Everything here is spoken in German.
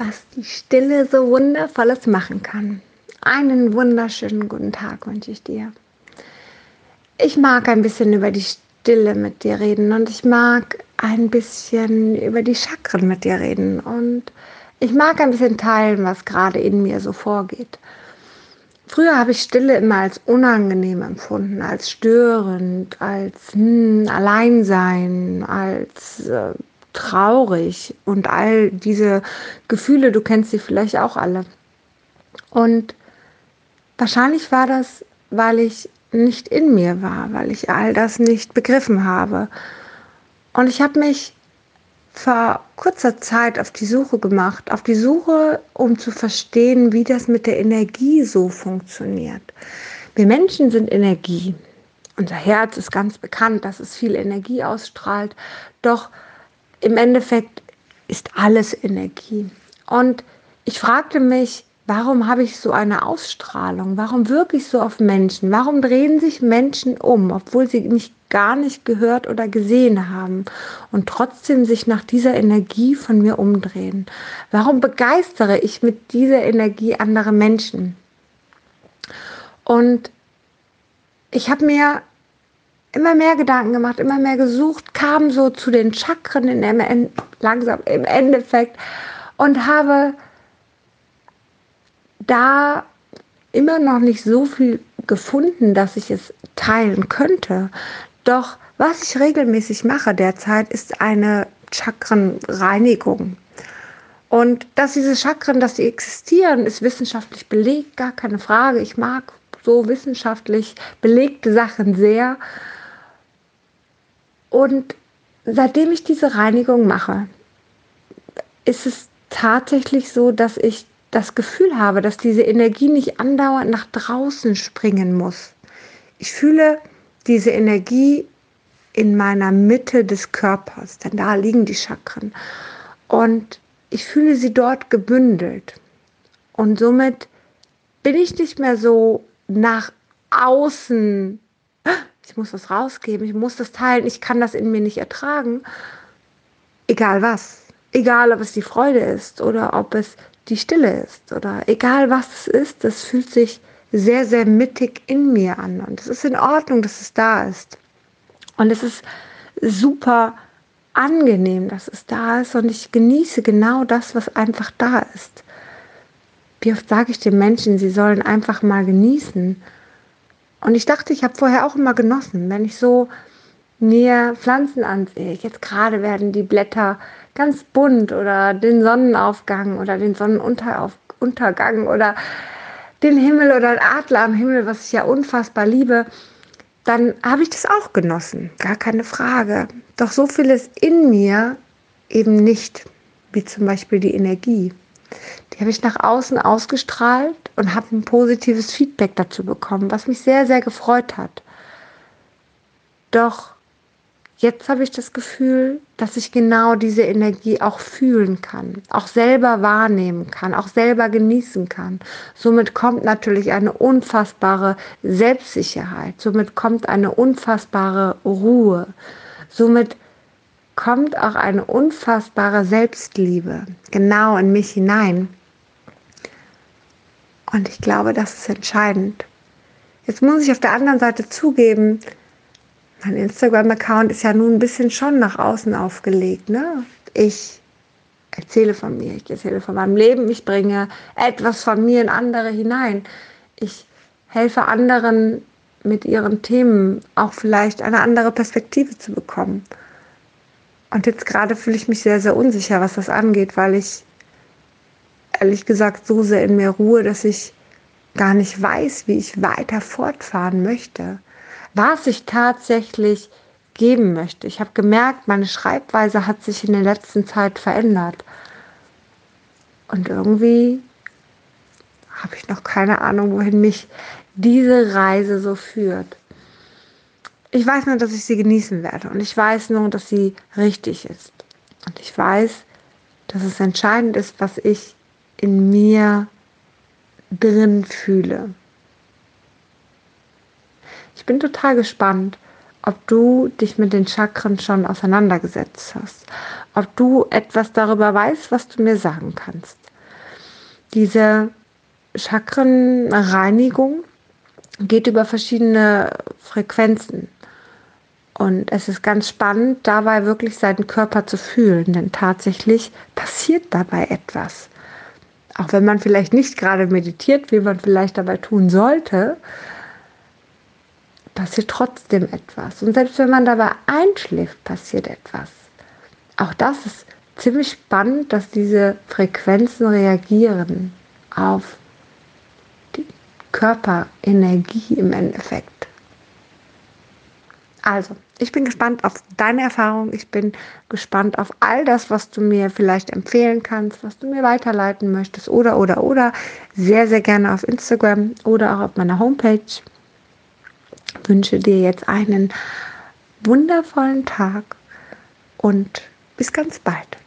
was die Stille so wundervolles machen kann. Einen wunderschönen guten Tag wünsche ich dir. Ich mag ein bisschen über die Stille mit dir reden und ich mag ein bisschen über die Chakren mit dir reden und ich mag ein bisschen teilen, was gerade in mir so vorgeht. Früher habe ich Stille immer als unangenehm empfunden, als störend, als hm, Alleinsein, als äh, traurig und all diese Gefühle, du kennst sie vielleicht auch alle. Und wahrscheinlich war das, weil ich nicht in mir war, weil ich all das nicht begriffen habe. Und ich habe mich vor kurzer Zeit auf die Suche gemacht, auf die Suche, um zu verstehen, wie das mit der Energie so funktioniert. Wir Menschen sind Energie. Unser Herz ist ganz bekannt, dass es viel Energie ausstrahlt. Doch im Endeffekt ist alles Energie. Und ich fragte mich, warum habe ich so eine Ausstrahlung? Warum wirke ich so auf Menschen? Warum drehen sich Menschen um, obwohl sie mich gar nicht gehört oder gesehen haben und trotzdem sich nach dieser Energie von mir umdrehen? Warum begeistere ich mit dieser Energie andere Menschen? Und ich habe mir immer mehr Gedanken gemacht, immer mehr gesucht, kam so zu den Chakren in dem, langsam im Endeffekt und habe da immer noch nicht so viel gefunden, dass ich es teilen könnte. Doch was ich regelmäßig mache derzeit, ist eine Chakrenreinigung. Und dass diese Chakren, dass sie existieren, ist wissenschaftlich belegt, gar keine Frage. Ich mag so wissenschaftlich belegte Sachen sehr. Und seitdem ich diese Reinigung mache, ist es tatsächlich so, dass ich das Gefühl habe, dass diese Energie nicht andauernd nach draußen springen muss. Ich fühle diese Energie in meiner Mitte des Körpers, denn da liegen die Chakren. Und ich fühle sie dort gebündelt. Und somit bin ich nicht mehr so nach außen ich muss das rausgeben, ich muss das teilen, ich kann das in mir nicht ertragen. Egal was. Egal, ob es die Freude ist oder ob es die Stille ist oder egal was es ist, das fühlt sich sehr, sehr mittig in mir an. Und es ist in Ordnung, dass es da ist. Und es ist super angenehm, dass es da ist. Und ich genieße genau das, was einfach da ist. Wie oft sage ich den Menschen, sie sollen einfach mal genießen und ich dachte, ich habe vorher auch immer genossen, wenn ich so mir Pflanzen ansehe. Jetzt gerade werden die Blätter ganz bunt oder den Sonnenaufgang oder den Sonnenuntergang oder den Himmel oder den Adler am Himmel, was ich ja unfassbar liebe, dann habe ich das auch genossen. Gar keine Frage. Doch so vieles in mir eben nicht, wie zum Beispiel die Energie. Die habe ich nach außen ausgestrahlt und habe ein positives Feedback dazu bekommen, was mich sehr, sehr gefreut hat. Doch jetzt habe ich das Gefühl, dass ich genau diese Energie auch fühlen kann, auch selber wahrnehmen kann, auch selber genießen kann. Somit kommt natürlich eine unfassbare Selbstsicherheit, somit kommt eine unfassbare Ruhe, somit kommt auch eine unfassbare Selbstliebe genau in mich hinein. Und ich glaube, das ist entscheidend. Jetzt muss ich auf der anderen Seite zugeben, mein Instagram-Account ist ja nun ein bisschen schon nach außen aufgelegt. Ne? Ich erzähle von mir, ich erzähle von meinem Leben, ich bringe etwas von mir in andere hinein. Ich helfe anderen mit ihren Themen auch vielleicht eine andere Perspektive zu bekommen. Und jetzt gerade fühle ich mich sehr, sehr unsicher, was das angeht, weil ich ehrlich gesagt so sehr in mir ruhe, dass ich gar nicht weiß, wie ich weiter fortfahren möchte. Was ich tatsächlich geben möchte. Ich habe gemerkt, meine Schreibweise hat sich in der letzten Zeit verändert. Und irgendwie habe ich noch keine Ahnung, wohin mich diese Reise so führt. Ich weiß nur, dass ich sie genießen werde und ich weiß nur, dass sie richtig ist. Und ich weiß, dass es entscheidend ist, was ich in mir drin fühle. Ich bin total gespannt, ob du dich mit den Chakren schon auseinandergesetzt hast, ob du etwas darüber weißt, was du mir sagen kannst. Diese Chakrenreinigung geht über verschiedene Frequenzen. Und es ist ganz spannend, dabei wirklich seinen Körper zu fühlen, denn tatsächlich passiert dabei etwas. Auch wenn man vielleicht nicht gerade meditiert, wie man vielleicht dabei tun sollte, passiert trotzdem etwas. Und selbst wenn man dabei einschläft, passiert etwas. Auch das ist ziemlich spannend, dass diese Frequenzen reagieren auf die Körperenergie im Endeffekt. Also, ich bin gespannt auf deine Erfahrung. Ich bin gespannt auf all das, was du mir vielleicht empfehlen kannst, was du mir weiterleiten möchtest oder, oder, oder. Sehr, sehr gerne auf Instagram oder auch auf meiner Homepage. Wünsche dir jetzt einen wundervollen Tag und bis ganz bald.